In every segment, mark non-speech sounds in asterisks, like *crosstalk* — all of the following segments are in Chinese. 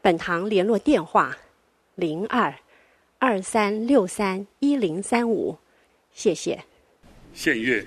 本堂联络电话：零二二三六三一零三五。谢谢。献乐。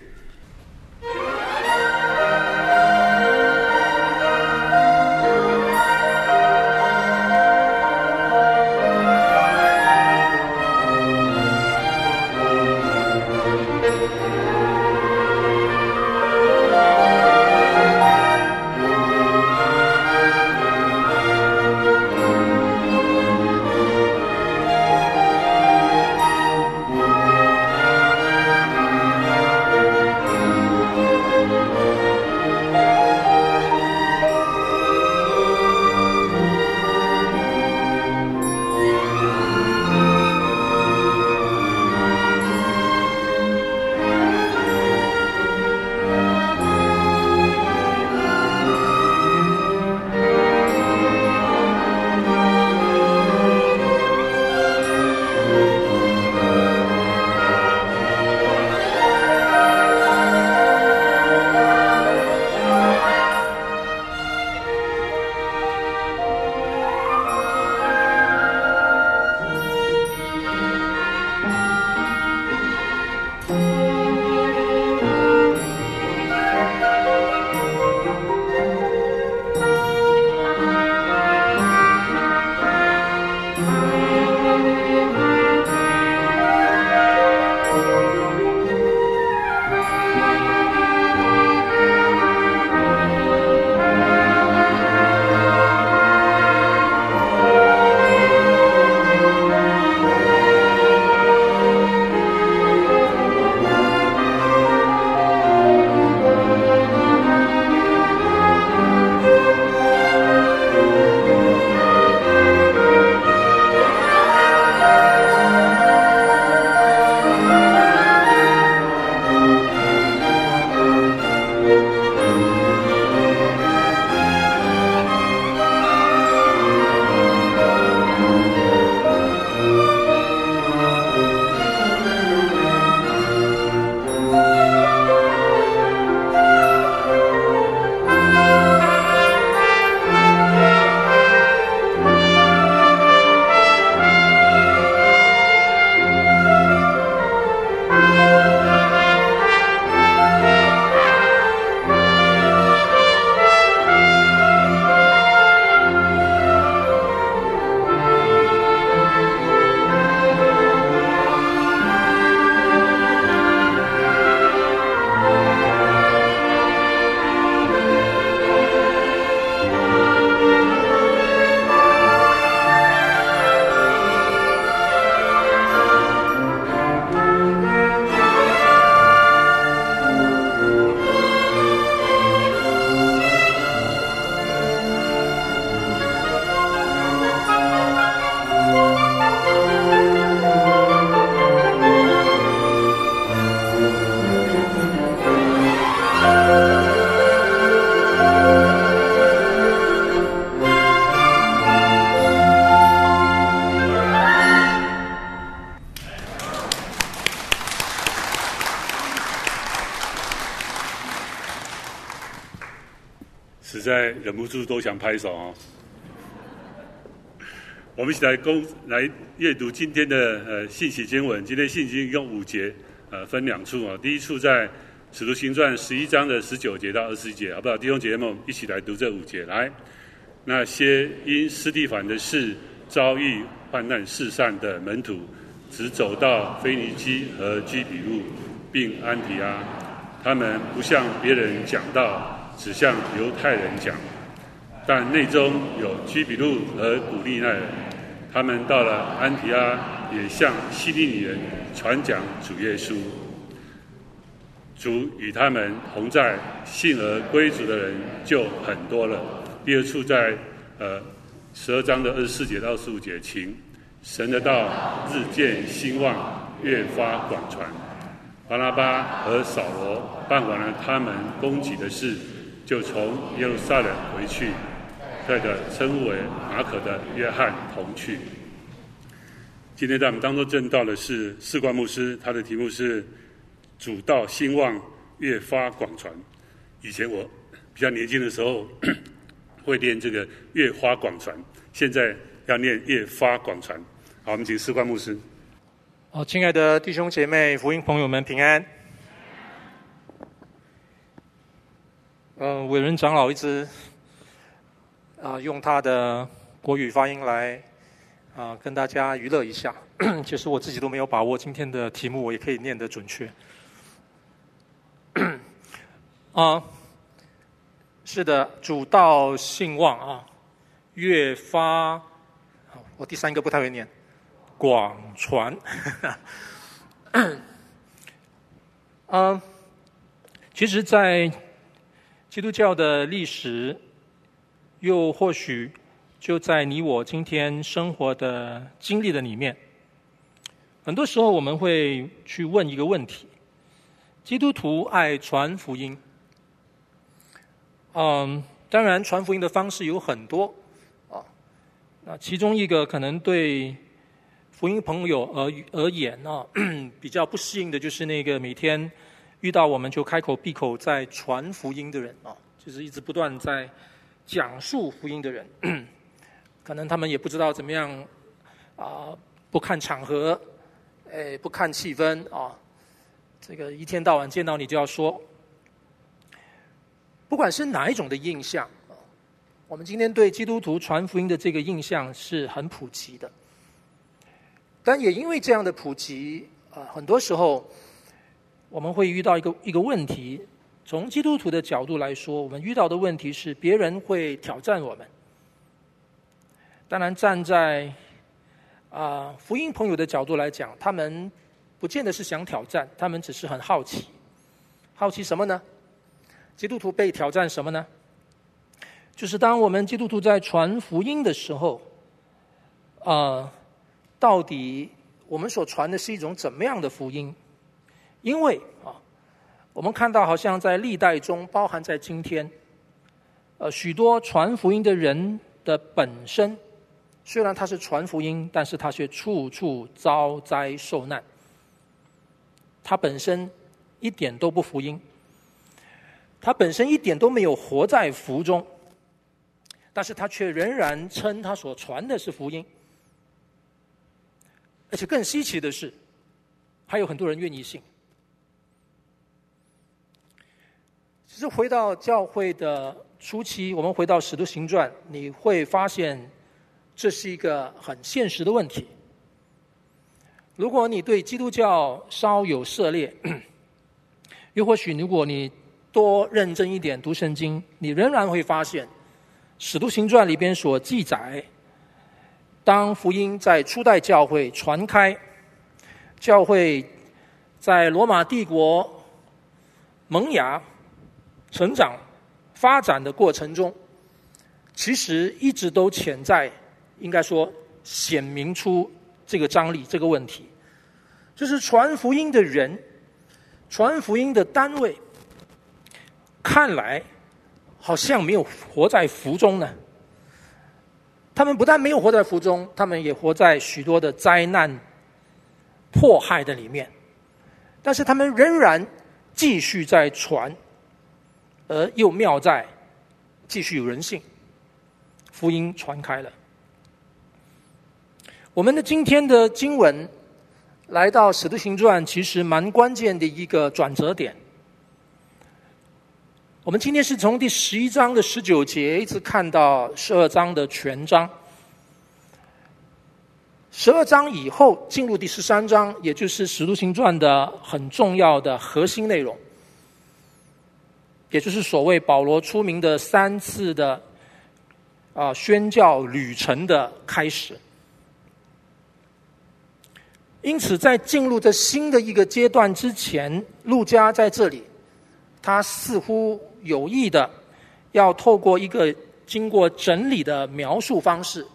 都想拍手哦！我们一起来公来阅读今天的呃信息经文。今天信息一共五节，呃，分两处啊。第一处在使徒行传十一章的十九节到二十节，好不好？弟兄姐妹们，一起来读这五节。来，那些因斯蒂凡的事遭遇患难世上的门徒，只走到腓尼基和居比路，并安提阿，他们不向别人讲道。只向犹太人讲，但内中有居比路和古利奈人，他们到了安提阿，也向希利尼人传讲主耶稣。主与他们同在，信而归主的人就很多了。第二处在呃十二章的二十四节到二十五节，请神的道日渐兴旺，越发广传。巴拉巴和扫罗办完了他们供给的事，就从耶路撒冷回去，带着称为马可的约翰同去。今天在我们当中证道的是士冠牧师，他的题目是“主道兴旺，越发广传”。以前我比较年轻的时候 *coughs* 会念这个“越发广传”，现在要念“越发广传”。好，我们请士冠牧师。好，亲爱的弟兄姐妹、福音朋友们，平安。嗯、呃，伟人长老一直啊、用他的国语发音来。啊，跟大家娱乐一下，*clears throat* 其实我自己都没有把握今天的题目，我也可以念得准确。*coughs* 啊，是的，主道兴旺啊，越发，我第三个不太会念，广传。嗯，*coughs* 其实，在基督教的历史，又或许。就在你我今天生活的经历的里面，很多时候我们会去问一个问题：基督徒爱传福音。嗯，当然传福音的方式有很多啊。那其中一个可能对福音朋友而而言呢，*clears throat* 比较不适应的就是那个每天遇到我们就开口闭口在传福音的人啊，就是一直不断在讲述福音的人。*clears throat* 可能他们也不知道怎么样啊、不看场合，哎，不看气氛啊，这个一天到晚见到你就要说，不管是哪一种的印象，我们今天对基督徒传福音的这个印象是很普及的，但也因为这样的普及啊，很多时候我们会遇到一个一个问题，从基督徒的角度来说，我们遇到的问题是别人会挑战我们。当然，站在啊、福音朋友的角度来讲，他们不见得是想挑战，他们只是很好奇。好奇什么呢？基督徒被挑战什么呢？就是当我们基督徒在传福音的时候，啊、到底我们所传的是一种怎么样的福音？因为啊，我们看到好像在历代中，包含在今天，呃，许多传福音的人的本身。虽然他是传福音，但是他却处处遭灾受难。他本身一点都不福音，他本身一点都没有活在福中，但是他却仍然称他所传的是福音。而且更稀奇的是，还有很多人愿意信。其实回到教会的初期，我们回到《使徒行传》，你会发现。这是一个很现实的问题。如果你对基督教稍有涉猎，又 *clears throat* 或许如果你多认真一点读圣经，你仍然会发现，《使徒行传》里边所记载，当福音在初代教会传开，教会在罗马帝国萌芽、成长、发展的过程中，其实一直都潜在。应该说，显明出这个张力，这个问题，就是传福音的人，传福音的单位，看来好像没有活在福中呢。他们不但没有活在福中，他们也活在许多的灾难、迫害的里面。但是他们仍然继续在传，而又妙在继续有人性，福音传开了。我们的今天的经文来到《使徒行传》，其实蛮关键的一个转折点。我们今天是从第十一章的十九节一直看到十二章的全章。十二章以后进入第十三章，也就是《使徒行传》的很重要的核心内容，也就是所谓保罗出名的三次的啊、宣教旅程的开始。因此，在进入这新的一个阶段之前，路加在这里，他似乎有意的要透过一个经过整理的描述方式，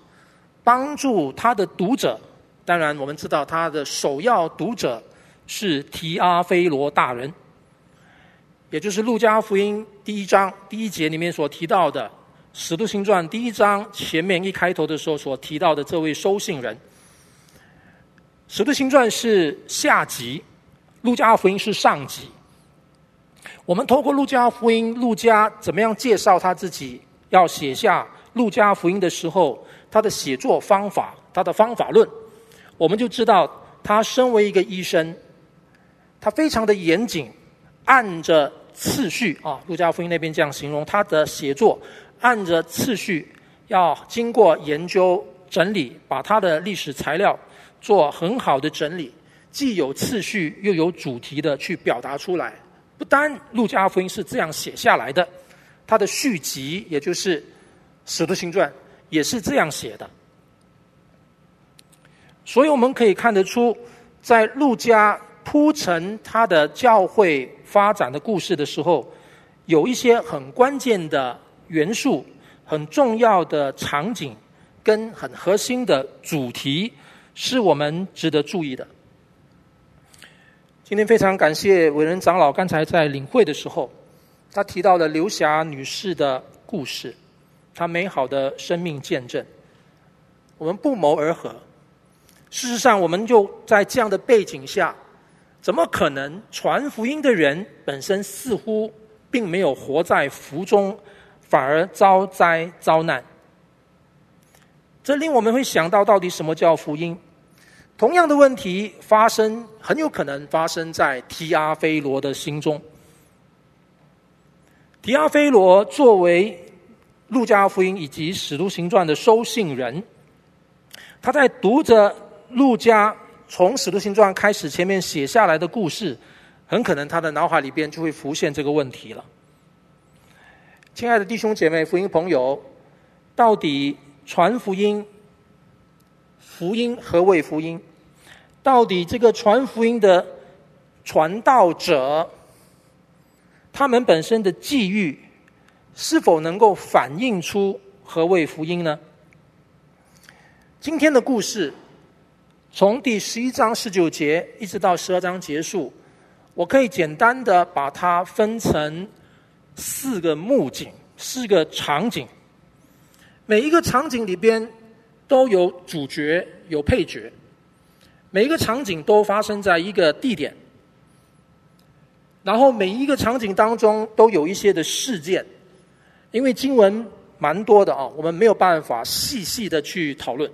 帮助他的读者。当然，我们知道他的首要读者是提阿非罗大人，也就是《路加福音》第一章第一节里面所提到的《使徒行传》第一章前面一开头的时候所提到的这位收信人。《使徒行传》是下集，《路加福音》是上集。我们透过路加福音，路加怎么样介绍他自己？要写下路加福音的时候，他的写作方法，他的方法论，我们就知道他身为一个医生，他非常的严谨，按着次序啊，路加福音那边这样形容他的写作，按着次序，要经过研究整理，把他的历史材料做很好的整理，既有次序又有主题的去表达出来。不单《路加福音》是这样写下来的，他的续集，也就是《使徒行传》，也是这样写的。所以我们可以看得出，在路加铺陈他的教会发展的故事的时候，有一些很关键的元素、很重要的场景跟很核心的主题，是我们值得注意的。今天非常感谢伟人长老刚才在领会的时候，他提到了刘霞女士的故事，她美好的生命见证。我们不谋而合。事实上，我们就在这样的背景下，怎么可能传福音的人本身似乎并没有活在福中，反而遭灾遭难？这令我们会想到，到底什么叫福音？同样的问题发生，很有可能发生在提阿非罗的心中。提阿非罗作为路加福音以及使徒行传的收信人，他在读着路加从使徒行传开始前面写下来的故事，很可能他的脑海里边就会浮现这个问题了。亲爱的弟兄姐妹、福音朋友，到底传福音？福音何谓福音？到底这个传福音的传道者，他们本身的际遇，是否能够反映出何谓福音呢？今天的故事，从第十一章十九节一直到十二章结束，我可以简单的把它分成四个幕景，四个场景，每一个场景里边。都有主角，有配角，每一个场景都发生在一个地点，然后每一个场景当中都有一些的事件，因为经文蛮多的啊，我们没有办法细细的去讨论。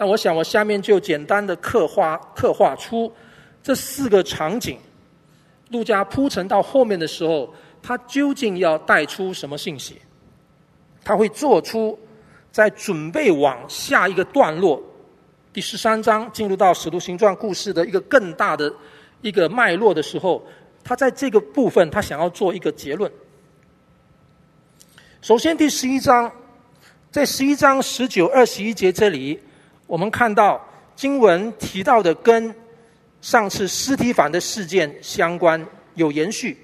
但我想，我下面就简单的刻画刻画出这四个场景，路加铺陈到后面的时候，他究竟要带出什么信息？他会做出。在准备往下一个段落，第十三章进入到使徒行传故事的一个更大的一个脉络的时候，他在这个部分他想要做一个结论。首先，第十一章，在十一章十九、二十一节这里，我们看到经文提到的跟上次尸体反的事件相关，有延续，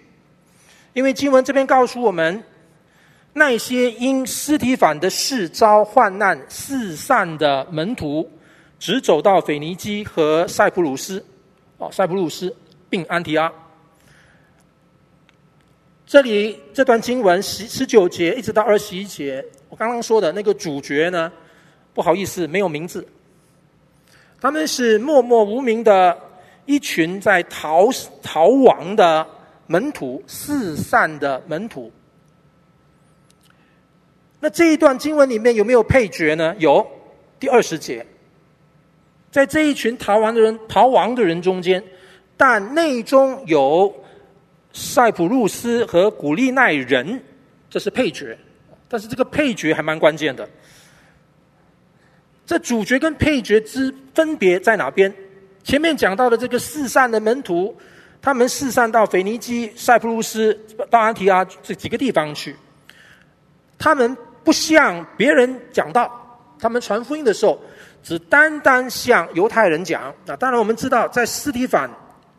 因为经文这边告诉我们。那些因尸体反的事遭患难四散的门徒，只走到腓尼基和塞浦路斯，哦，塞浦路斯并安提阿。这里这段经文十十九节一直到二十一节，我刚刚说的那个主角呢，不好意思，没有名字。他们是默默无名的一群在逃逃亡的门徒，四散的门徒。那这一段经文里面有没有配角呢？有，第二十节，在这一群逃亡的人逃亡的人中间，但内中有塞浦路斯和古利奈人，这是配角。但是这个配角还蛮关键的。这主角跟配角之分别在哪边？前面讲到的这个四散的门徒，他们四散到腓尼基、塞浦路斯、到安提阿这几个地方去。他们不向别人讲道，他们传福音的时候，只单单向犹太人讲。那当然，我们知道，在斯提凡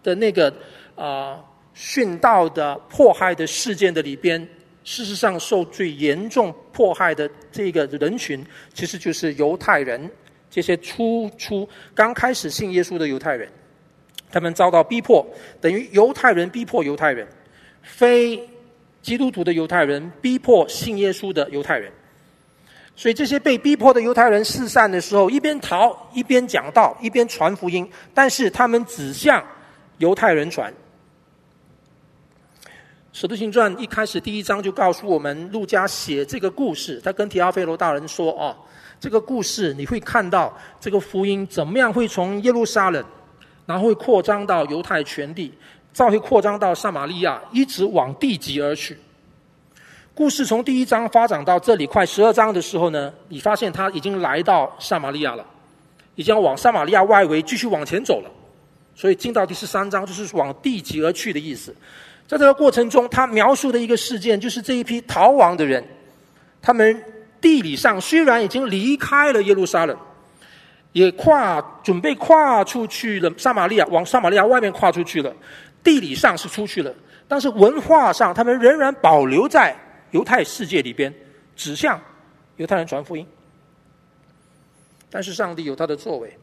的那个啊殉道的迫害的事件的里边，事实上，受最严重迫害的这个人群，其实就是犹太人，这些初初刚开始信耶稣的犹太人，他们遭到逼迫，等于犹太人逼迫犹太人，非基督徒的犹太人逼迫信耶稣的犹太人，所以这些被逼迫的犹太人四散的时候，一边逃一边讲道，一边传福音，但是他们只向犹太人传。《使徒行传》一开始第一章就告诉我们，路加写这个故事，他跟提阿非罗大人说：“哦，这个故事你会看到这个福音怎么样会从耶路撒冷，然后会扩张到犹太全地，再会扩张到撒玛利亚，一直往地极而去。”故事从第一章发展到这里快十二章的时候呢，你发现他已经来到撒玛利亚了，已经往撒玛利亚外围继续往前走了，所以进到第十三章就是往地极而去的意思。在这个过程中，他描述的一个事件，就是这一批逃亡的人，他们地理上虽然已经离开了耶路撒冷，也跨准备跨出去了撒玛利亚，往撒玛利亚外面跨出去了，地理上是出去了，但是文化上，他们仍然保留在犹太世界里边，指向犹太人传福音。但是上帝有他的作为。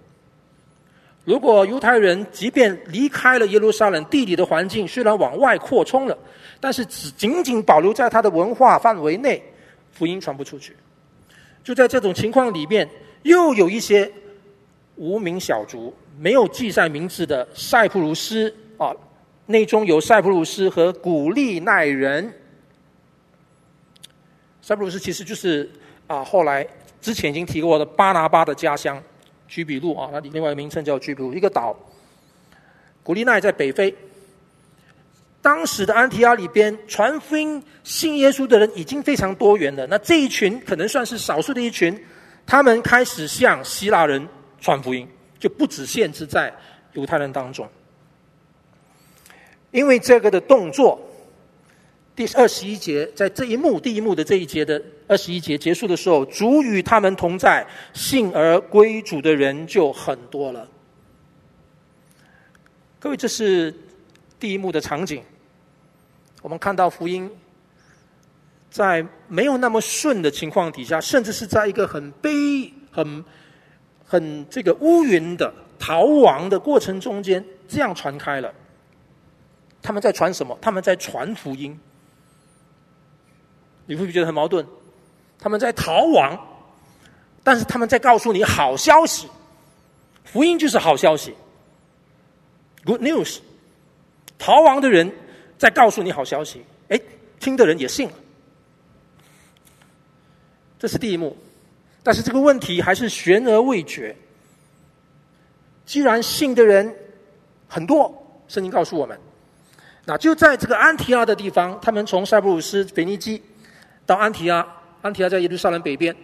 如果犹太人即便离开了耶路撒冷，地理的环境虽然往外扩充了，但是只仅仅保留在他的文化范围内，福音传不出去。就在这种情况里面，又有一些无名小卒，没有记载名字的塞浦路斯啊，内中有塞浦路斯和古利奈人。塞浦路斯其实就是啊，后来之前已经提过的巴拿巴的家乡。居比路啊，那另外一个名称叫居比路，一个岛。古利奈在北非。当时的安提阿里边传福音、信耶稣的人已经非常多元了。那这一群可能算是少数的一群，他们开始向希腊人传福音，就不只限制在犹太人当中。因为这个的动作。第二十一节，在这一幕，第一幕的这一节的二十一节结束的时候，主与他们同在，信而归主的人就很多了。各位，这是第一幕的场景。我们看到福音，在没有那么顺的情况底下，甚至是在一个很悲、很很这个乌云的逃亡的过程中间，这样传开了。他们在传什么？他们在传福音。你会不会觉得很矛盾？他们在逃亡，但是他们在告诉你好消息，福音就是好消息，Good news。逃亡的人在告诉你好消息，哎，听的人也信了。这是第一幕，但是这个问题还是悬而未决。既然信的人很多，圣经告诉我们，那就在这个安提阿的地方，他们从塞浦路斯、腓尼基。到安提阿，安提阿在耶路撒冷北边，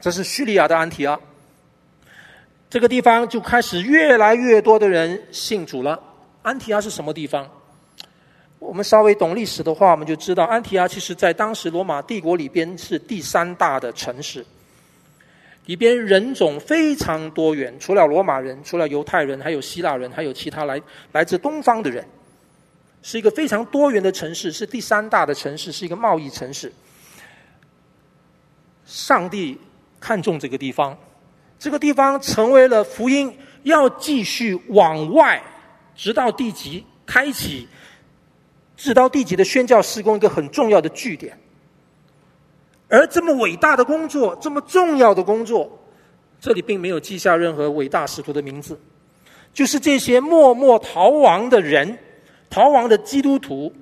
这是叙利亚的安提阿。这个地方就开始越来越多的人信主了。安提阿是什么地方？我们稍微懂历史的话，我们就知道安提阿其实在当时罗马帝国里边是第三大的城市，里边人种非常多元，除了罗马人，除了犹太人，还有希腊人，还有其他来来自东方的人，是一个非常多元的城市，是第三大的城市，是一个贸易城市。上帝看重这个地方，这个地方成为了福音要继续往外，直到地极开启，直到地极的宣教事工一个很重要的据点。而这么伟大的工作，这么重要的工作，这里并没有记下任何伟大使徒的名字，就是这些默默逃亡的人，逃亡的基督徒，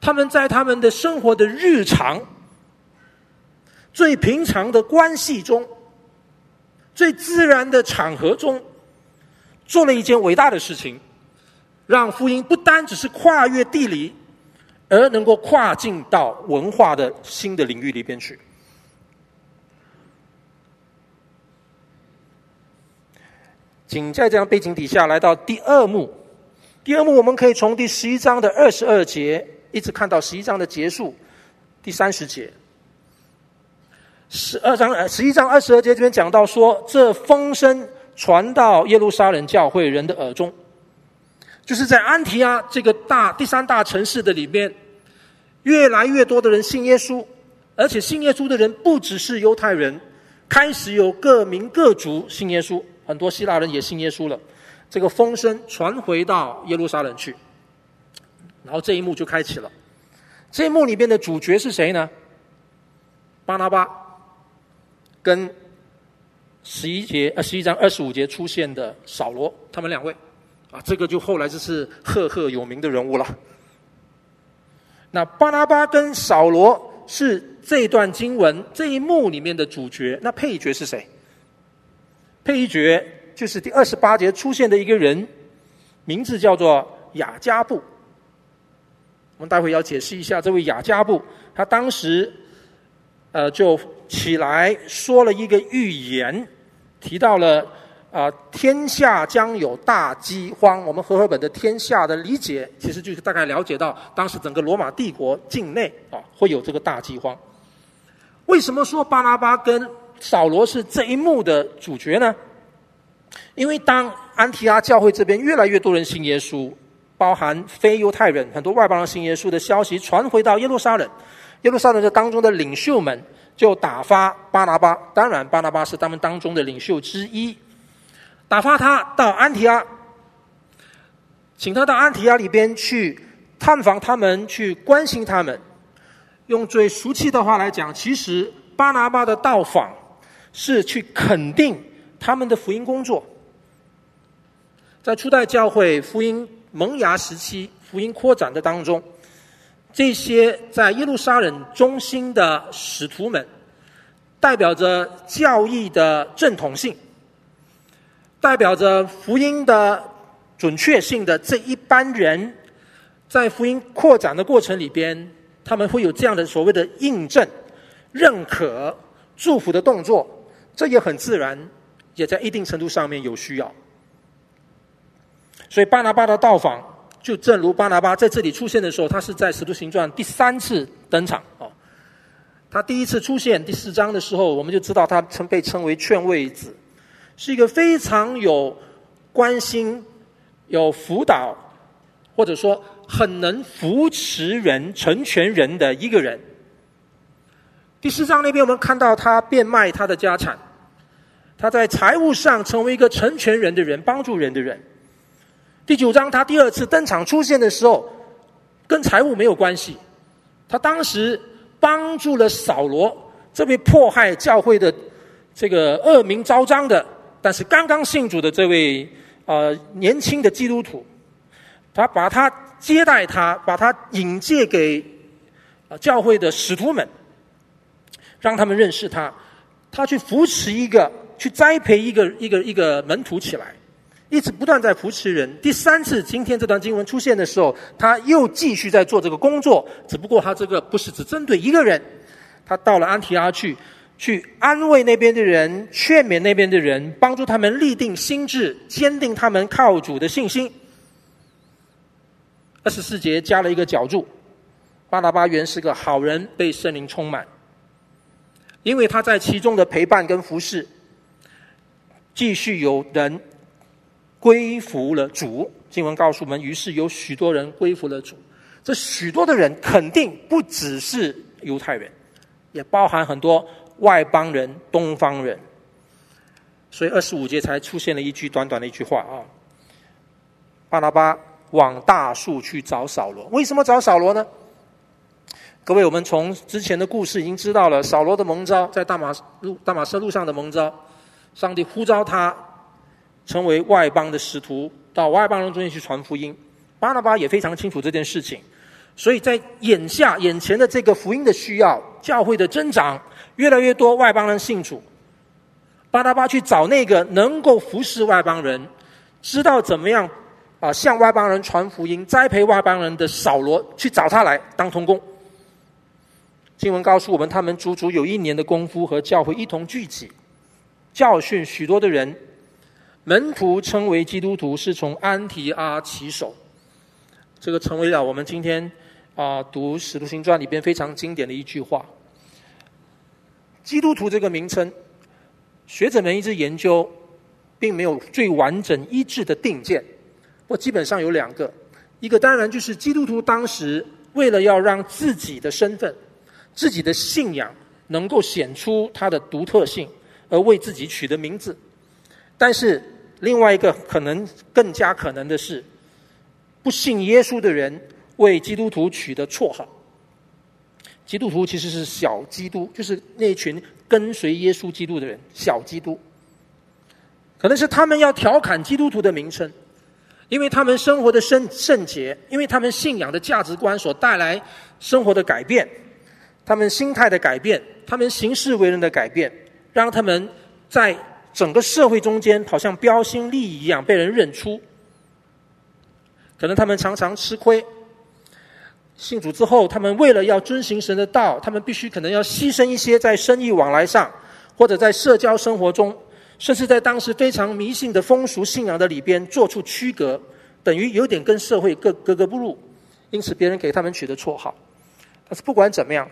他们在他们的生活的日常。最平常的关系中，最自然的场合中，做了一件伟大的事情，让福音不单只是跨越地理，而能够跨进到文化的新的领域里边去。仅在这样背景底下，来到第二幕。第二幕，我们可以从第十一章的二十二节一直看到十一章的结束，第三十节。十二章呃，十一章二十二节这边讲到说，这风声传到耶路撒冷教会人的耳中，就是在安提阿这个大第三大城市的里面，越来越多的人信耶稣，而且信耶稣的人不只是犹太人，开始有各民各族信耶稣，很多希腊人也信耶稣了。这个风声传回到耶路撒冷去，然后这一幕就开启了。这一幕里面的主角是谁呢？巴拿巴跟十一节呃十一章二十五节出现的扫罗，他们两位啊，这个就后来就是赫赫有名的人物了。那巴拉巴跟扫罗是这段经文这一幕里面的主角，那配角是谁？配角就是第二十八节出现的一个人，名字叫做雅加布。我们待会要解释一下这位雅加布，他当时呃就起来说了一个预言，提到了。啊，天下将有大饥荒。我们和合本的“天下”的理解，其实就是大概了解到，当时整个罗马帝国境内啊会有这个大饥荒。为什么说巴拉巴跟扫罗是这一幕的主角呢？因为当安提阿教会这边越来越多人信耶稣，包含非犹太人很多外邦人信耶稣的消息传回到耶路撒冷，耶路撒冷这当中的领袖们就打发巴拿巴，当然巴拿巴是他们当中的领袖之一。打发他到安提阿，请他到安提阿里边去探访他们，去关心他们。用最俗气的话来讲，其实巴拿巴的到访是去肯定他们的福音工作。在初代教会福音萌芽时期、福音扩展的当中，这些在耶路撒冷中心的使徒们，代表着教义的正统性。代表着福音的准确性的这一班人，在福音扩展的过程里边，他们会有这样的所谓的印证、认可、祝福的动作，这也很自然，也在一定程度上面有需要。所以巴拿巴的到访，就正如巴拿巴在这里出现的时候，他是在《使徒行传》第三次登场哦。他第一次出现第四章的时候，我们就知道他曾被称为劝慰子。是一个非常有关心、有辅导，或者说很能扶持人、成全人的一个人。第四章那边我们看到他变卖他的家产，他在财务上成为一个成全人的人、帮助人的人。第九章他第二次登场出现的时候，跟财务没有关系，他当时帮助了扫罗这位迫害教会的这个恶名昭彰的。但是刚刚信主的这位呃年轻的基督徒，他把他接待他，把他引荐给教会的使徒们，让他们认识他，他去扶持一个，去栽培一个一个一个门徒起来，一直不断在扶持人。第三次今天这段经文出现的时候，他又继续在做这个工作，只不过他这个不是只针对一个人，他到了安提阿去。去安慰那边的人，劝勉那边的人，帮助他们立定心志，坚定他们靠主的信心。二十四节加了一个脚注：巴拿巴原是个好人，被圣灵充满，因为他在其中的陪伴跟服侍，继续有人归服了主。经文告诉我们，于是有许多人归服了主。这许多的人肯定不只是犹太人，也包含很多。外邦人、东方人，所以二十五节才出现了一句短短的一句话啊。巴拿巴往大树去找扫罗，为什么找扫罗呢？各位，我们从之前的故事已经知道了，扫罗的蒙召在大马路大马色路上的蒙召，上帝呼召他成为外邦的使徒，到外邦人中间去传福音。巴拿巴也非常清楚这件事情，所以在眼下眼前的这个福音的需要，教会的增长。越来越多外邦人信主，巴拿巴去找那个能够服侍外邦人、知道怎么样啊向外邦人传福音、栽培外邦人的扫罗，去找他来当同工。经文告诉我们，他们足足有一年的功夫和教会一同聚集，教训许多的人。门徒称为基督徒，是从安提阿起手。这个成为了我们今天啊读《使徒行传》里边非常经典的一句话。基督徒这个名称，学者们一直研究，并没有最完整一致的定见。不过基本上有两个，一个当然就是基督徒当时为了要让自己的身份、自己的信仰能够显出它的独特性，而为自己取的名字。但是另外一个可能更加可能的是，不信耶稣的人为基督徒取的绰号。基督徒其实是小基督，就是那群跟随耶稣基督的人，小基督。可能是他们要调侃基督徒的名称，因为他们生活的圣圣洁，因为他们信仰的价值观所带来生活的改变，他们心态的改变，他们行事为人的改变，让他们在整个社会中间好像标新立异一样被人认出。可能他们常常吃亏。信主之后，他们为了要遵行神的道，他们必须可能要牺牲一些在生意往来上，或者在社交生活中，甚至在当时非常迷信的风俗信仰的里边做出区隔，等于有点跟社会格格格不入，因此别人给他们取的绰号。但是不管怎么样，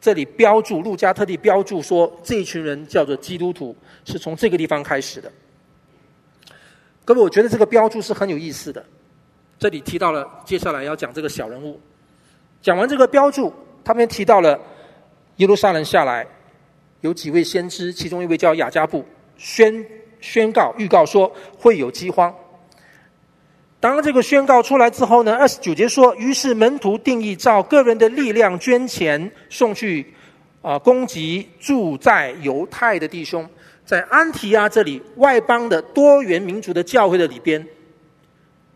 这里标注路加特地标注说，这一群人叫做基督徒，是从这个地方开始的。各位，我觉得这个标注是很有意思的。这里提到了接下来要讲这个小人物。讲完这个标注，他们提到了耶路撒冷下来，有几位先知，其中一位叫亚加布，宣宣告预告说会有饥荒。当这个宣告出来之后呢，二十九节说，于是门徒定义照个人的力量捐钱送去，啊、呃，供给住在犹太的弟兄，在安提亚这里外邦的多元民族的教会的里边，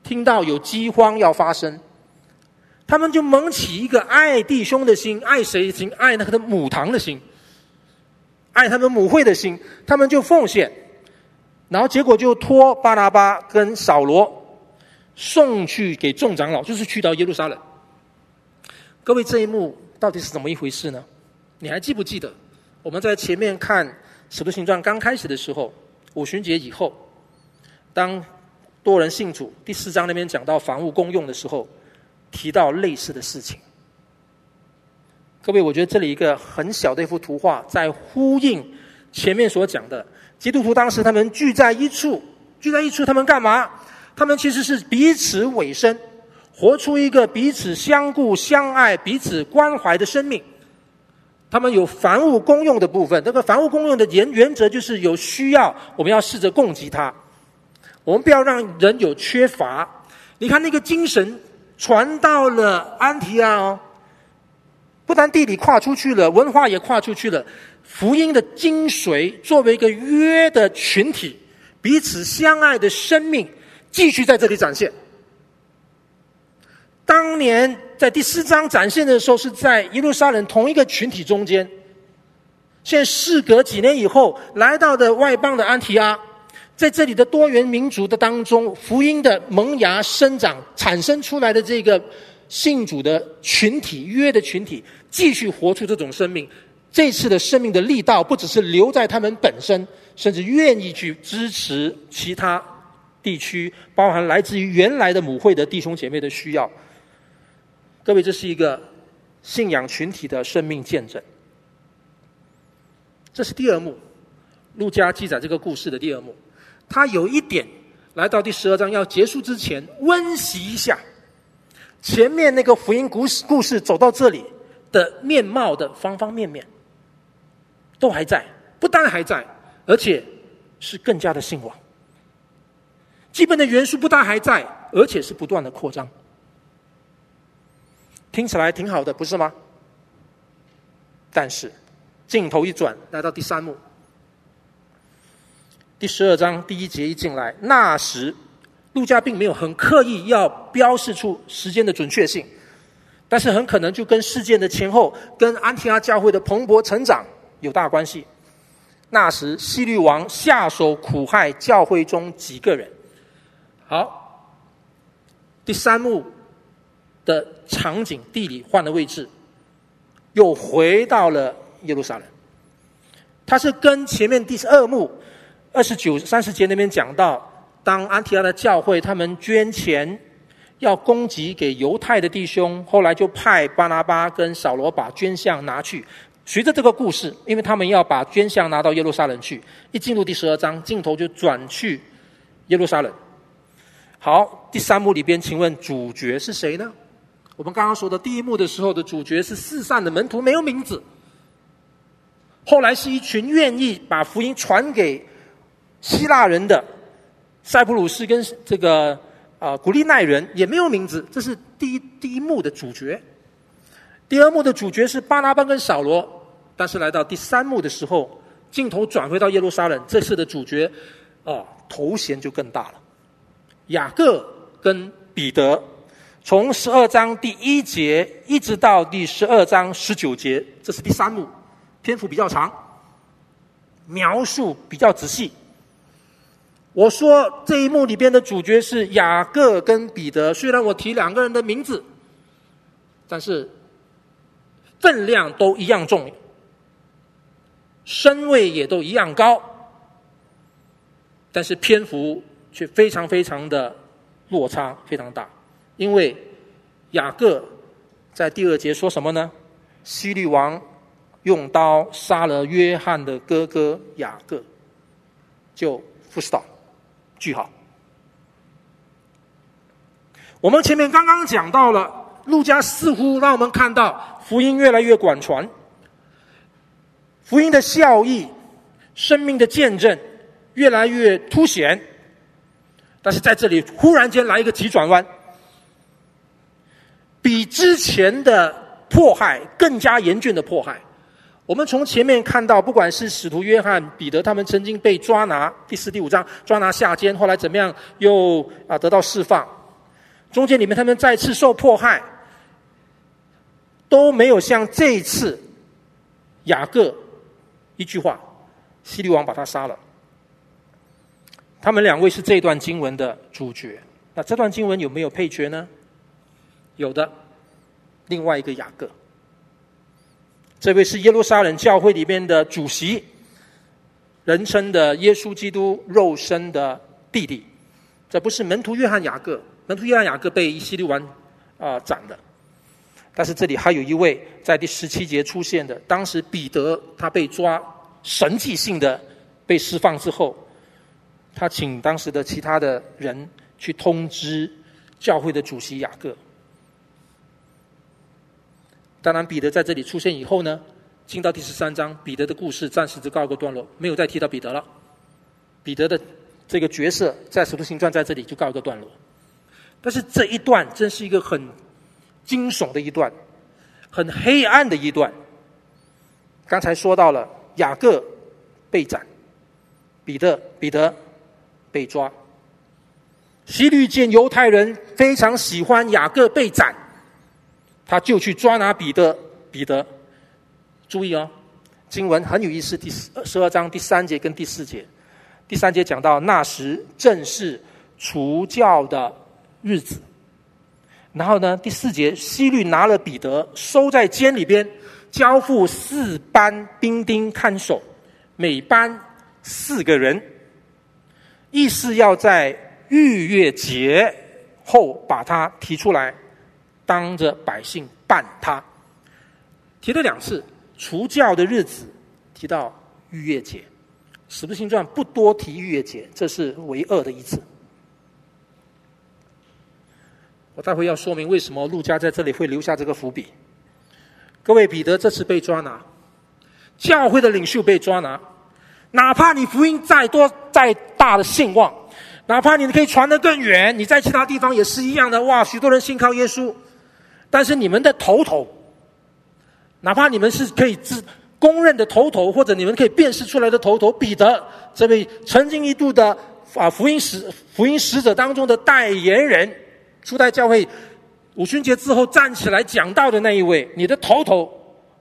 听到有饥荒要发生。他们就萌起一个爱弟兄的心，爱谁的心？爱那个的母堂的心，爱他们母会的心。他们就奉献，然后结果就托巴拿巴跟扫罗送去给众长老，就是去到耶路撒冷。各位，这一幕到底是怎么一回事呢？你还记不记得我们在前面看《使徒行传》刚开始的时候，五旬节以后，当多人信主，第四章那边讲到房屋公用的时候。提到类似的事情，各位，我觉得这里一个很小的一幅图画，在呼应前面所讲的。基督徒当时他们聚在一处，聚在一处，他们干嘛？他们其实是彼此委身，活出一个彼此相顾相爱、彼此关怀的生命。他们有凡物公用的部分，这个凡物公用的原原则就是有需要，我们要试着供给他，我们不要让人有缺乏。你看那个精神。传到了安提阿哦，不但地理跨出去了，文化也跨出去了。福音的精髓作为一个约的群体，彼此相爱的生命，继续在这里展现。当年在第四章展现的时候，是在耶路撒冷同一个群体中间。现在事隔几年以后，来到的外邦的安提阿。在这里的多元民族的当中，福音的萌芽生长，产生出来的这个信主的群体、约的群体，继续活出这种生命。这次的生命的力道，不只是留在他们本身，甚至愿意去支持其他地区，包含来自于原来的母会的弟兄姐妹的需要。各位，这是一个信仰群体的生命见证。这是第二幕，路加记载这个故事的第二幕。他有一点，来到第十二章要结束之前，温习一下前面那个福音故事，故事走到这里的面貌的方方面面，都还在，不但还在，而且是更加的兴旺。基本的元素不但还在，而且是不断的扩张。听起来挺好的，不是吗？但是镜头一转，来到第三幕。第十二章第一节一进来，那时，路加并没有很刻意要标示出时间的准确性，但是很可能就跟事件的前后，跟安提阿教会的蓬勃成长有大关系。那时，希律王下手苦害教会中几个人。好，第三幕的场景地理换了位置，又回到了耶路撒冷。它是跟前面第十二幕。二十九、三十节那边讲到，当安提阿的教会他们捐钱，要供给给犹太的弟兄，后来就派巴拿巴跟扫罗把捐项拿去。随着这个故事，因为他们要把捐项拿到耶路撒冷去，一进入第十二章，镜头就转去耶路撒冷。好，第三幕里边，请问主角是谁呢？我们刚刚说的第一幕的时候的主角是四散的门徒，没有名字。后来是一群愿意把福音传给希腊人的塞浦路斯跟这个啊、古利奈人，也没有名字。这是第一第一幕的主角。第二幕的主角是巴拉巴跟扫罗，但是来到第三幕的时候，镜头转回到耶路撒冷，这次的主角啊、头衔就更大了。雅各跟彼得。从十二章第一节一直到第十二章十九节，这是第三幕，篇幅比较长，描述比较仔细。我说这一幕里边的主角是雅各跟彼得，虽然我提两个人的名字，但是分量都一样重，身位也都一样高，但是篇幅却非常非常的落差非常大。因为雅各在第二节说什么呢？希律王用刀杀了约翰的哥哥雅各，就 full stop 句号。我们前面刚刚讲到了，路加似乎让我们看到福音越来越广传，福音的效益、生命的见证越来越凸显，但是在这里忽然间来一个急转弯。比之前的迫害更加严峻的迫害。我们从前面看到，不管是使徒约翰、彼得，他们曾经被抓拿，第四、第五章抓拿下监，后来怎么样，又啊得到释放。中间里面他们再次受迫害，都没有像这一次雅各一句话，希律王把他杀了。他们两位是这段经文的主角。那这段经文有没有配角呢？有的，另外一个雅各，这位是耶路撒冷教会里面的主席，人称的耶稣基督肉身的弟弟。这不是门徒约翰雅各，门徒约翰雅各被西律王啊斩的。但是这里还有一位在第十七节出现的，当时彼得他被抓，神迹性的被释放之后，他请当时的其他的人去通知教会的主席雅各。当然，彼得在这里出现以后呢，进到第十三章，彼得的故事暂时就告一个段落，没有再提到彼得了。彼得的这个角色在《使徒行传》在这里就告一个段落。但是这一段真是一个很惊悚的一段，很黑暗的一段。刚才说到了雅各被斩，彼得彼得被抓。希律见犹太人非常喜欢雅各被斩。他就去抓拿彼得，彼得，注意哦，经文很有意思，第十二章第三节跟第四节，第三节讲到那时正是除教的日子，然后呢，第四节希律拿了彼得收在监里边，交付四班兵丁看守，每班四个人，意思要在逾越节后把它提出来。当着百姓办他，提了两次除教的日子，提到逾越节，《使徒行传》不多提逾越节，这是唯二的一次。我待会要说明为什么路加在这里会留下这个伏笔。各位，彼得这次被抓拿，教会的领袖被抓拿，哪怕你福音再多再大的兴旺，哪怕你可以传得更远，你在其他地方也是一样的。哇，许多人信靠耶稣。但是你们的头头，哪怕你们是可以自公认的头头，或者你们可以辨识出来的头头，彼得这位曾经一度的啊福音使福音使者当中的代言人，初代教会五旬节之后站起来讲道的那一位，你的头头，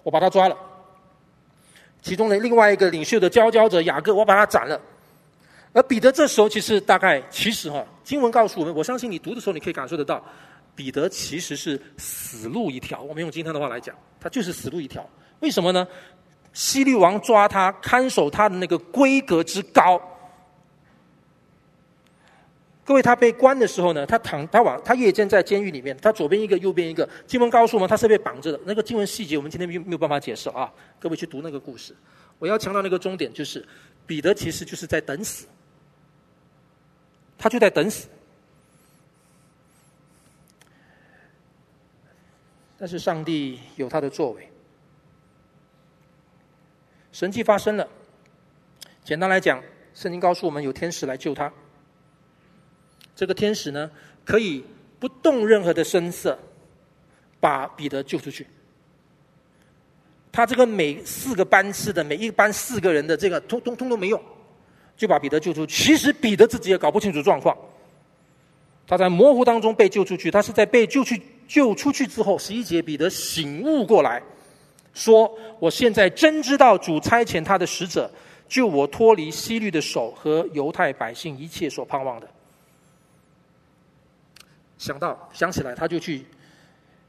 我把他抓了。其中的另外一个领袖的佼佼者雅各，我把他斩了。而彼得这时候其实大概其实哈，经文告诉我们，我相信你读的时候你可以感受得到。彼得其实是死路一条，我们用今天的话来讲，他就是死路一条。为什么呢？希律王抓他，看守他的那个规格之高。各位，他被关的时候呢，他躺，他往，他夜间在监狱里面，他左边一个，右边一个。经文告诉我们，他是被绑着的。那个经文细节，我们今天没没有办法解释啊。各位去读那个故事。我要强调那个重点，就是彼得其实就是在等死，他就在等死。但是上帝有他的作为，神迹发生了。简单来讲，圣经告诉我们有天使来救他。这个天使呢，可以不动任何的声色，把彼得救出去。他这个每四个班次的每一班四个人的这个通通通都没用，就把彼得救出。其实彼得自己也搞不清楚状况，他在模糊当中被救出去。他是在被救去救出去之后，十一节彼得醒悟过来，说：“我现在真知道主差遣他的使者救我脱离希律的手和犹太百姓一切所盼望的。”想到想起来，他就去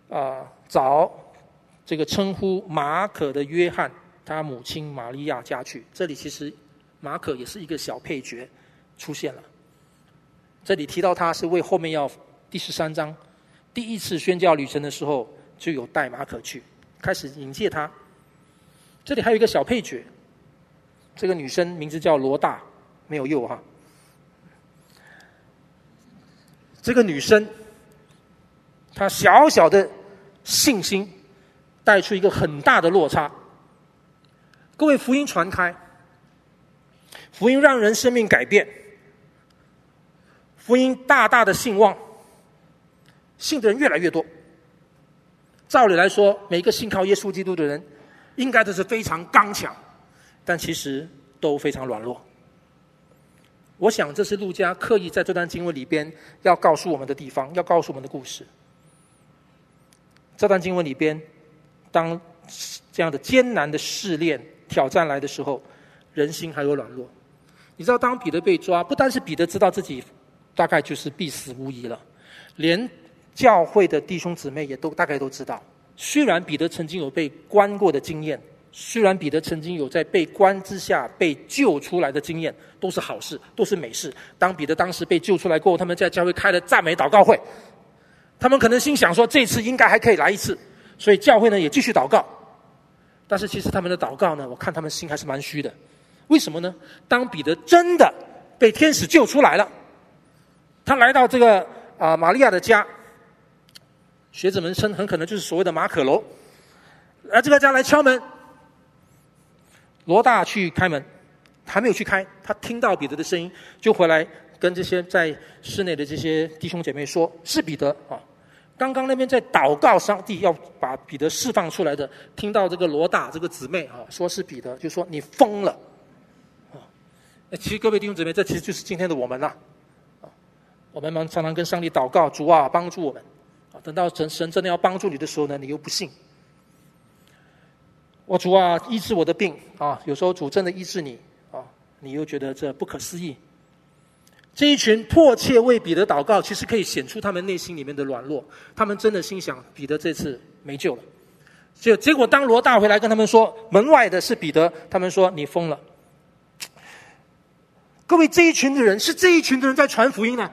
啊、找。这个称呼马可的约翰，他母亲玛利亚家去。这里其实马可也是一个小配角出现了。这里提到他是为后面要第十三章第一次宣教旅程的时候就有带马可去，开始引荐他。这里还有一个小配角，这个女生名字叫罗大，没有右哈。这个女生他小小的信心。带出一个很大的落差。各位，福音传开，福音让人生命改变，福音大大的兴旺，信的人越来越多。照理来说，每个信靠耶稣基督的人，应该都是非常刚强，但其实都非常软弱。我想，这是陆家刻意在这段经文里边要告诉我们的地方，要告诉我们的故事。这段经文里边。当这样的艰难的试炼挑战来的时候，人心还有软弱。你知道，当彼得被抓，不单是彼得知道自己大概就是必死无疑了，连教会的弟兄姊妹也都大概都知道。虽然彼得曾经有被关过的经验，虽然彼得曾经有在被关之下被救出来的经验，都是好事，都是美事。当彼得当时被救出来过后，他们在教会开了赞美祷告会，他们可能心想说，这次应该还可以来一次。所以教会呢也继续祷告，但是其实他们的祷告呢，我看他们心还是蛮虚的。为什么呢？当彼得真的被天使救出来了，他来到这个啊、玛利亚的家，学者们称很可能就是所谓的马可楼，来这个家来敲门，罗大去开门，还没有去开，他听到彼得的声音，就回来跟这些在室内的这些弟兄姐妹说：“是彼得啊。”刚刚那边在祷告，上帝要把彼得释放出来的，听到这个罗大这个姊妹啊，说是彼得，就说你疯了，啊，其实各位弟兄姊妹，这其实就是今天的我们呐，啊，我们常常跟上帝祷告，主啊，帮助我们，啊，等到神神真的要帮助你的时候呢，你又不信，我主啊，医治我的病啊，有时候主真的医治你啊，你又觉得这不可思议。这一群迫切为彼得祷告，其实可以显出他们内心里面的软弱。他们真的心想，彼得这次没救了。结结果，当罗大回来跟他们说门外的是彼得，他们说你疯了。各位，这一群的人是这一群的人在传福音呢，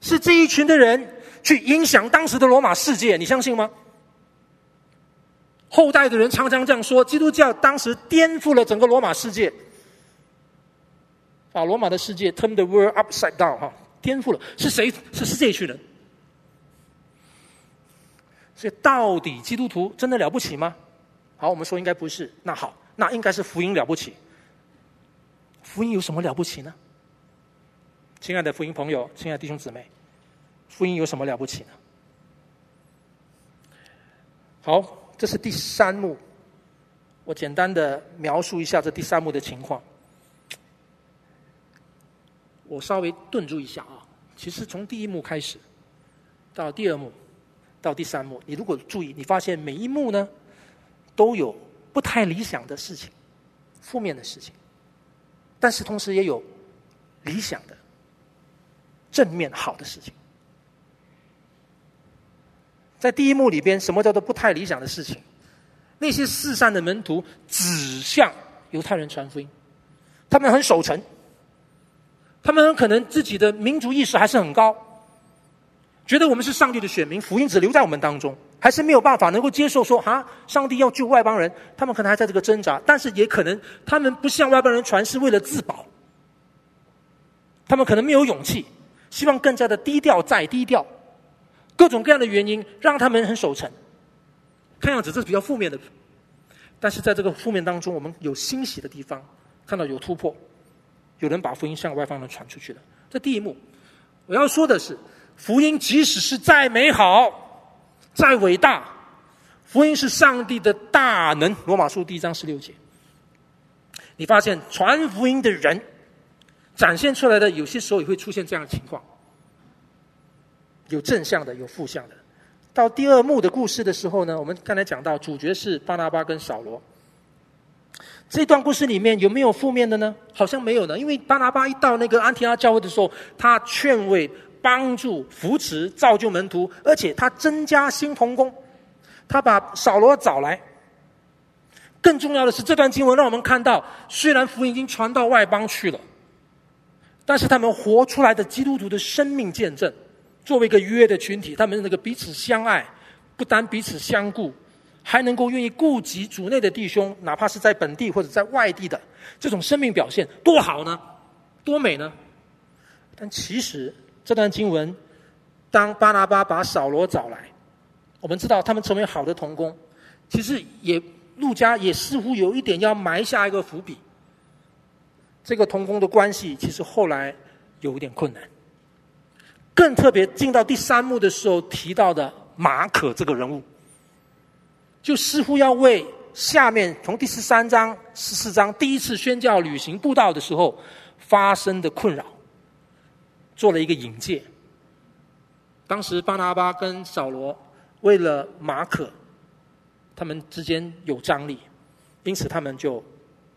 是这一群的人去影响当时的罗马世界，你相信吗？后代的人常常这样说，基督教当时颠覆了整个罗马世界。把罗马的世界 turn the world upside down 哈，颠覆了。是谁？是是这一群人。所以到底基督徒真的了不起吗？好，我们说应该不是。那好，那应该是福音了不起。福音有什么了不起呢？亲爱的福音朋友，亲爱的弟兄姊妹，福音有什么了不起呢？好，这是第三幕。我简单的描述一下这第三幕的情况。我稍微顿住一下啊，其实从第一幕开始，到第二幕，到第三幕，你如果注意，你发现每一幕呢，都有不太理想的事情，负面的事情，但是同时也有理想的、正面好的事情。在第一幕里边，什么叫做不太理想的事情？那些四散的门徒指向犹太人传福音，他们很守成。他们很可能自己的民族意识还是很高，觉得我们是上帝的选民，福音只留在我们当中，还是没有办法能够接受说啊，上帝要救外邦人。他们可能还在这个挣扎，但是也可能他们不向外邦人传是为了自保，他们可能没有勇气，希望更加的低调再低调，各种各样的原因让他们很守成。看样子这是比较负面的，但是在这个负面当中，我们有欣喜的地方，看到有突破，有人把福音向外方人传出去了。这第一幕，我要说的是，福音即使是再美好、再伟大，福音是上帝的大能。罗马书第一章十六节，你发现传福音的人展现出来的，有些时候也会出现这样的情况，有正向的，有负向的。到第二幕的故事的时候呢，我们刚才讲到主角是巴拿巴跟扫罗。这段故事里面有没有负面的呢？好像没有呢，因为巴拿巴一到那个安提阿教会的时候，他劝慰、帮助、扶持、造就门徒，而且他增加新同工，他把扫罗找来。更重要的是，这段经文让我们看到，虽然福音已经传到外邦去了，但是他们活出来的基督徒的生命见证。作为一个约的群体，他们那个彼此相爱，不单彼此相顾，还能够愿意顾及主内的弟兄，哪怕是在本地或者在外地的这种生命表现，多好呢？多美呢？但其实这段经文，当巴拿巴把扫罗找来，我们知道他们成为好的同工，其实也路加也似乎有一点要埋下一个伏笔。这个同工的关系，其实后来有一点困难。更特别，进到第三幕的时候提到的马可这个人物，就似乎要为下面从第十三章、十四章第一次宣教旅行布道的时候发生的困扰，做了一个引介。当时巴拿巴跟扫罗为了马可，他们之间有张力，因此他们就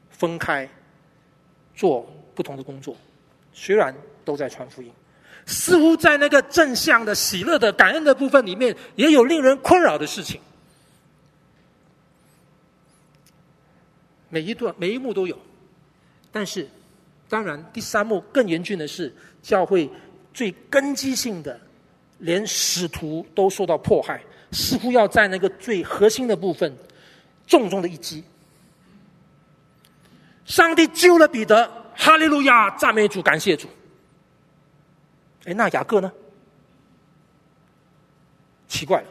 分开做不同的工作，虽然都在传福音。似乎在那个正向的、喜乐的、感恩的部分里面，也有令人困扰的事情。每一段、每一幕都有，但是，当然，第三幕更严峻的是，教会最根基性的，连使徒都受到迫害，似乎要在那个最核心的部分，重重的一击。上帝救了彼得，哈利路亚，赞美主，感谢主。哎，那雅各呢？奇怪了，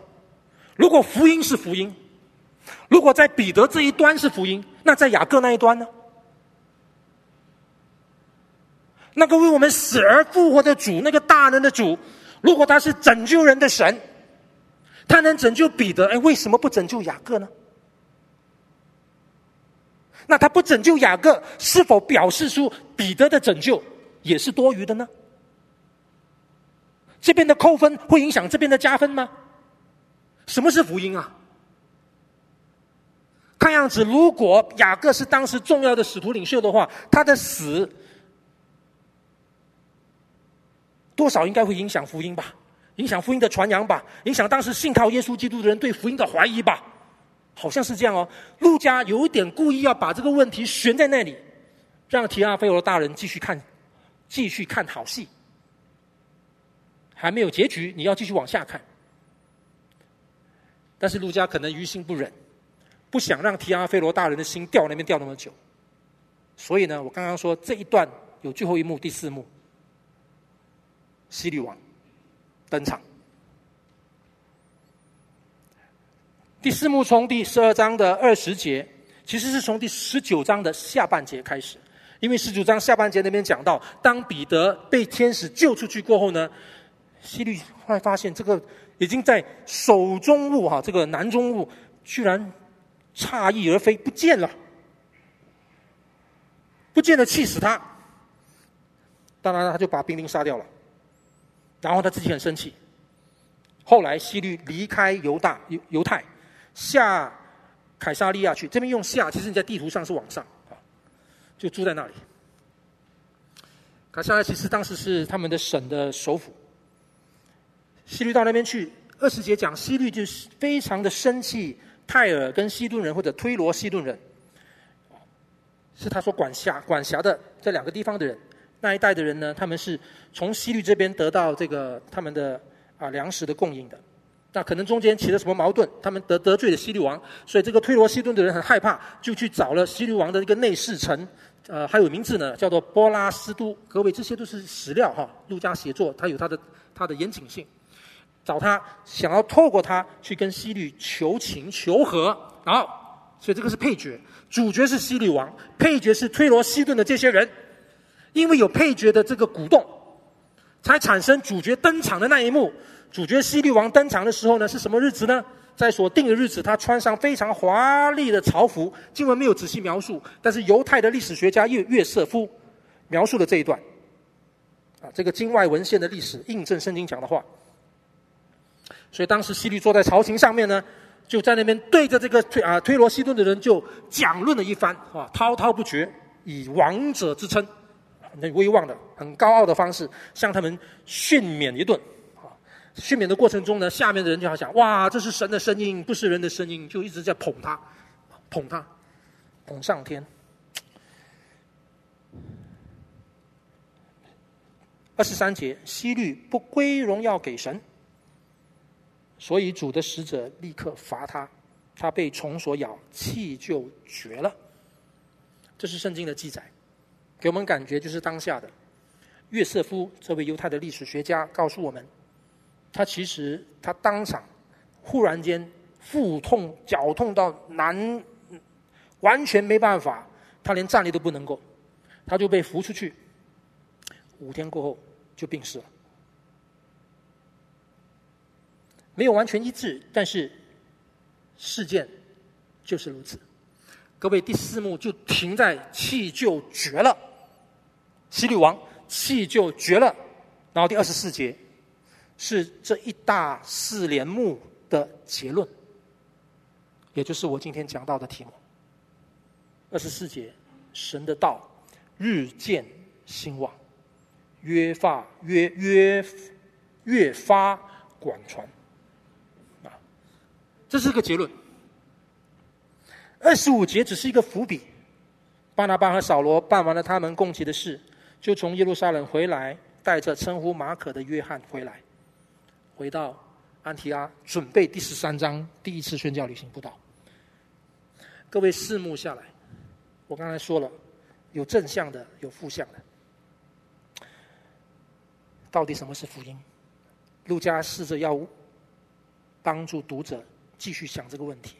如果福音是福音，如果在彼得这一端是福音，那在雅各那一端呢？那个为我们死而复活的主，那个大能的主，如果他是拯救人的神，他能拯救彼得，哎，为什么不拯救雅各呢？那他不拯救雅各，是否表示出彼得的拯救也是多余的呢？这边的扣分会影响这边的加分吗？什么是福音啊？看样子，如果雅各是当时重要的使徒领袖的话，他的死多少应该会影响福音吧？影响福音的传扬吧？影响当时信靠耶稣基督的人对福音的怀疑吧？好像是这样哦。路家有点故意要把这个问题悬在那里，让提阿非罗大人继续看，继续看好戏。还没有结局，你要继续往下看。但是路家可能于心不忍，不想让提阿非罗大人的心掉那边掉那么久，所以呢，我刚刚说这一段有最后一幕，第四幕，希律王登场。第四幕从第十二章的二十节，其实是从第十九章的下半节开始，因为十九章下半节那边讲到，当彼得被天使救出去过后呢。希律会发现，这个已经在手中物哈，这个囊中物居然诧异而飞，不见了，不见了，气死他。当然，他就把兵丁杀掉了，然后他自己很生气。后来，希律离开犹大犹犹太，下凯撒利亚去。这边用下，其实你在地图上是往上啊，就住在那里。凯撒利亚其实当时是他们的省的首府。希律到那边去，二十节讲希律就是非常的生气，泰尔跟西顿人或者推罗西顿人，是他所管辖管辖的这两个地方的人。那一代的人呢，他们是从西律这边得到这个他们的啊粮食的供应的。那可能中间起了什么矛盾，他们得得罪了西律王，所以这个推罗西顿的人很害怕，就去找了西律王的一个内侍臣，呃，还有名字呢，叫做波拉斯都。各位，这些都是史料哈，陆家写作，他有他的他的严谨性。找他，想要透过他去跟希律求情求和。然后，所以这个是配角，主角是希律王，配角是推罗西顿的这些人。因为有配角的这个鼓动，才产生主角登场的那一幕。主角希律王登场的时候呢，是什么日子呢？在所定的日子，他穿上非常华丽的朝服。经文没有仔细描述，但是犹太的历史学家约约瑟夫描述了这一段。啊，这个经外文献的历史印证圣经讲的话。所以当时希律坐在朝廷上面呢，就在那边对着这个推啊推罗西顿的人就讲论了一番，啊滔滔不绝，以王者之称，很威望的、很高傲的方式向他们训勉一顿。训勉的过程中呢，下面的人就好像哇，这是神的声音，不是人的声音，就一直在捧他，捧他，捧上天。二十三节，希律不归荣耀给神，所以主的使者立刻罚他，他被虫所咬，气就绝了。这是圣经的记载，给我们感觉就是当下的约瑟夫这位犹太的历史学家告诉我们。他其实，他当场忽然间腹痛、绞痛到难，完全没办法，他连站立都不能够，他就被扶出去。五天过后就病逝了，没有完全一致，但是事件就是如此。各位，第四幕就停在气就绝了，希律王气就绝了，然后第二十四节。是这一大四连幕的结论，也就是我今天讲到的题目。二十四节，神的道日渐兴旺，越发越越越发广传。这是个结论。二十五节只是一个伏笔。巴拿巴和扫罗办完了他们供给的事，就从耶路撒冷回来，带着称呼马可的约翰回来。回到安提阿，准备第十三章第一次宣教旅行布道。各位四目下来，我刚才说了，有正向的，有负向的。到底什么是福音？路加试着要帮助读者继续想这个问题。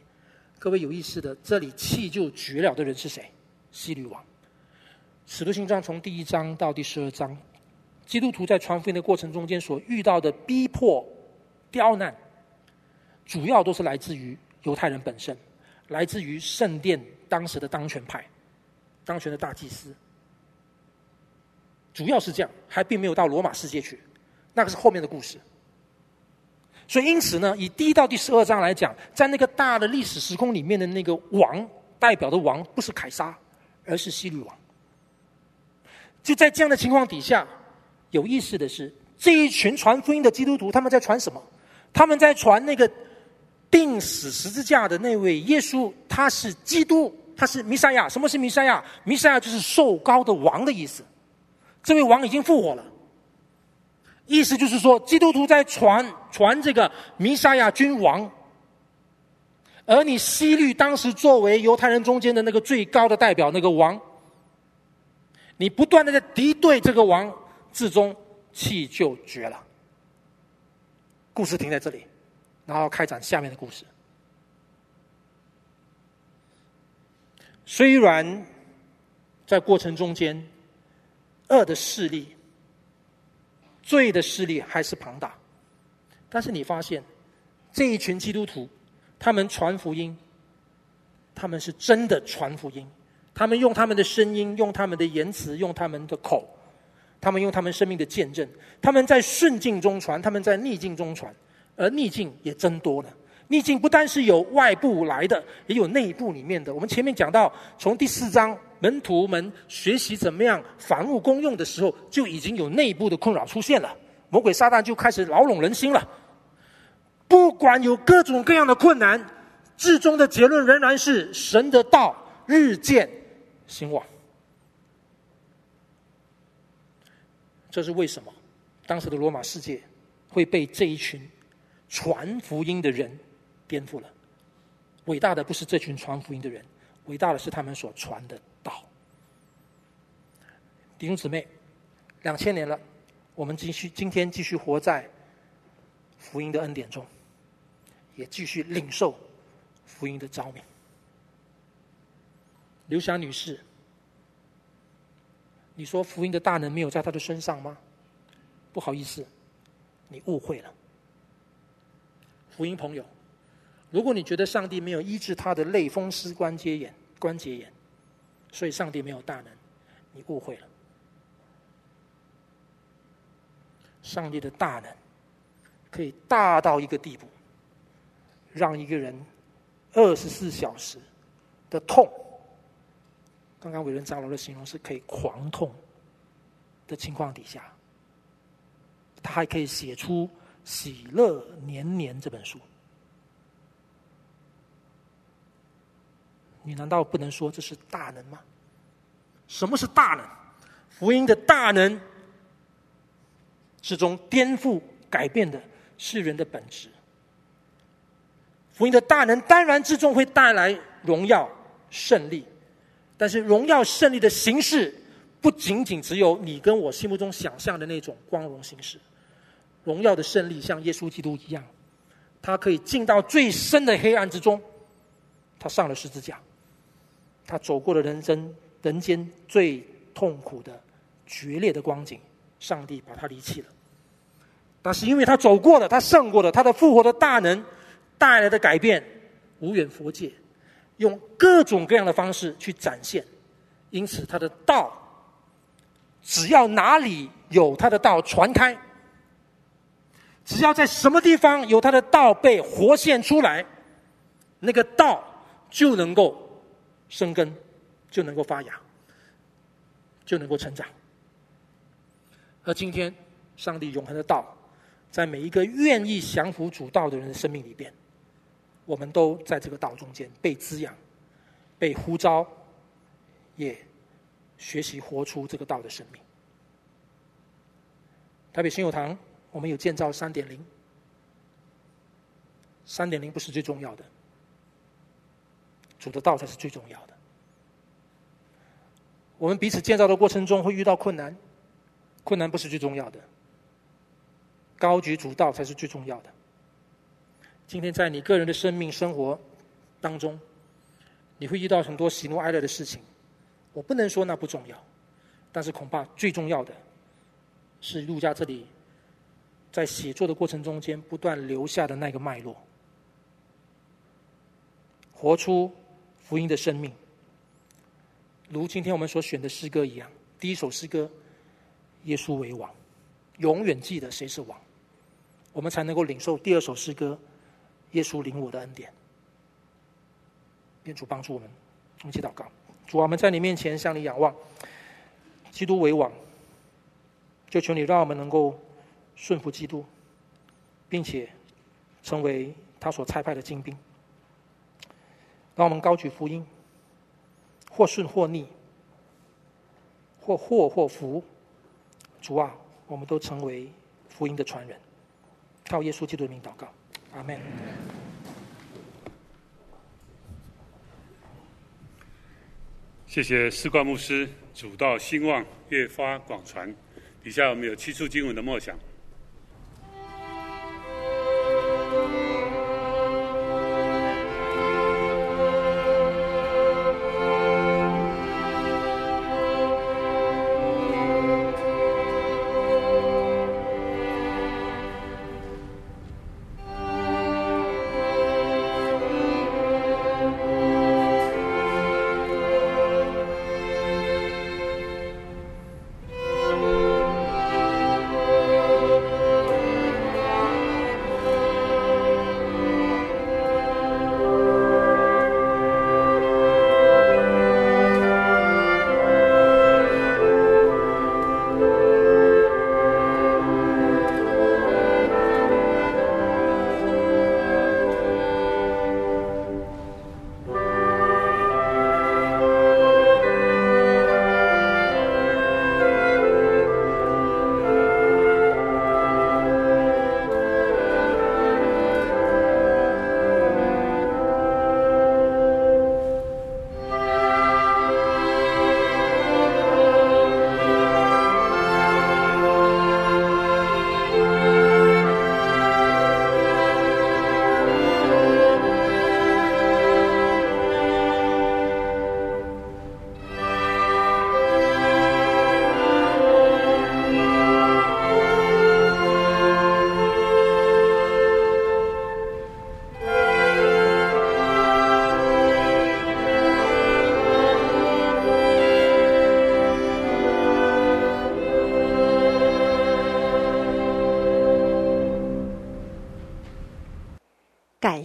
各位有意思的，这里气就绝了的人是谁？希律王。使徒行传从第一章到第十二章。基督徒在传福音的过程中间所遇到的逼迫、刁难，主要都是来自于犹太人本身，来自于圣殿当时的当权派、当权的大祭司，主要是这样，还并没有到罗马世界去，那个是后面的故事。所以因此呢，以第一到第十二章来讲，在那个大的历史时空里面的那个王代表的王不是凯撒，而是希律王。就在这样的情况底下。有意思的是，这一群传福音的基督徒，他们在传什么？他们在传那个钉死十字架的那位耶稣，他是基督，他是弥赛亚。什么是弥赛亚？弥赛亚就是受膏的王的意思。这位王已经复活了，意思就是说，基督徒在传传这个弥赛亚君王，而你希律当时作为犹太人中间的那个最高的代表，那个王，你不断的在敌对这个王。至终气就绝了。故事停在这里，然后开展下面的故事。虽然在过程中间，恶的势力、罪的势力还是庞大，但是你发现这一群基督徒，他们传福音，他们是真的传福音，他们用他们的声音，用他们的言辞，用他们的口。他们用他们生命的见证，他们在顺境中传，他们在逆境中传，而逆境也增多了。逆境不单是有外部来的，也有内部里面的。我们前面讲到，从第四章门徒们学习怎么样凡物公用的时候，就已经有内部的困扰出现了。魔鬼撒旦就开始牢笼人心了。不管有各种各样的困难，至终的结论仍然是神的道日渐兴旺。这是为什么？当时的罗马世界会被这一群传福音的人颠覆了。伟大的不是这群传福音的人，伟大的是他们所传的道。弟兄姊妹，两千年了，我们继续今天继续活在福音的恩典中，也继续领受福音的召命。刘霞女士，你说福音的大能没有在她的身上吗？不好意思，你误会了。福音朋友，如果你觉得上帝没有医治他的类风湿关节炎，关节炎，所以上帝没有大能，你误会了。上帝的大能可以大到一个地步，让一个人二十四小时的痛。刚刚伟人长老的形容是可以狂痛的情况底下，他还可以写出《喜乐年年》这本书。你难道不能说这是大能吗？什么是大能？福音的大能之中颠覆改变的是人的本质。福音的大能当然之中会带来荣耀胜利。但是荣耀胜利的形式，不仅仅只有你跟我心目中想象的那种光荣形式。荣耀的胜利像耶稣基督一样，他可以进到最深的黑暗之中，他上了十字架，他走过了人生人间最痛苦的决裂的光景，上帝把他离弃了。但是因为他走过了，他胜过了，他的复活的大能带来的改变，无远弗届。用各种各样的方式去展现，因此他的道，只要哪里有他的道传开，只要在什么地方有他的道被活现出来，那个道就能够生根，就能够发芽，就能够成长。而今天，上帝永恒的道，在每一个愿意降服主道的人的生命里边。我们都在这个道中间被滋养、被呼召，也学习活出这个道的生命。台北新友堂，我们有建造三点零，三点零不是最重要的，主的道才是最重要的。我们彼此建造的过程中会遇到困难，困难不是最重要的，高举主道才是最重要的。今天在你个人的生命生活当中，你会遇到很多喜怒哀乐的事情。我不能说那不重要，但是恐怕最重要的，是陆家这里在写作的过程中间不断留下的那个脉络，活出福音的生命。如今天我们所选的诗歌一样，第一首诗歌，耶稣为王，永远记得谁是王，我们才能够领受第二首诗歌。耶稣领我的恩典，愿主帮助我们。我们起祷告，主啊，我们在你面前向你仰望。基督为王，就求你让我们能够顺服基督，并且成为他所差派的精兵。让我们高举福音，或顺或逆，或祸或福。主啊，我们都成为福音的传人。靠耶稣基督的名祷告。阿门。谢谢士冠牧师，主道兴旺，越发广传。底下我们有七处经文的默想。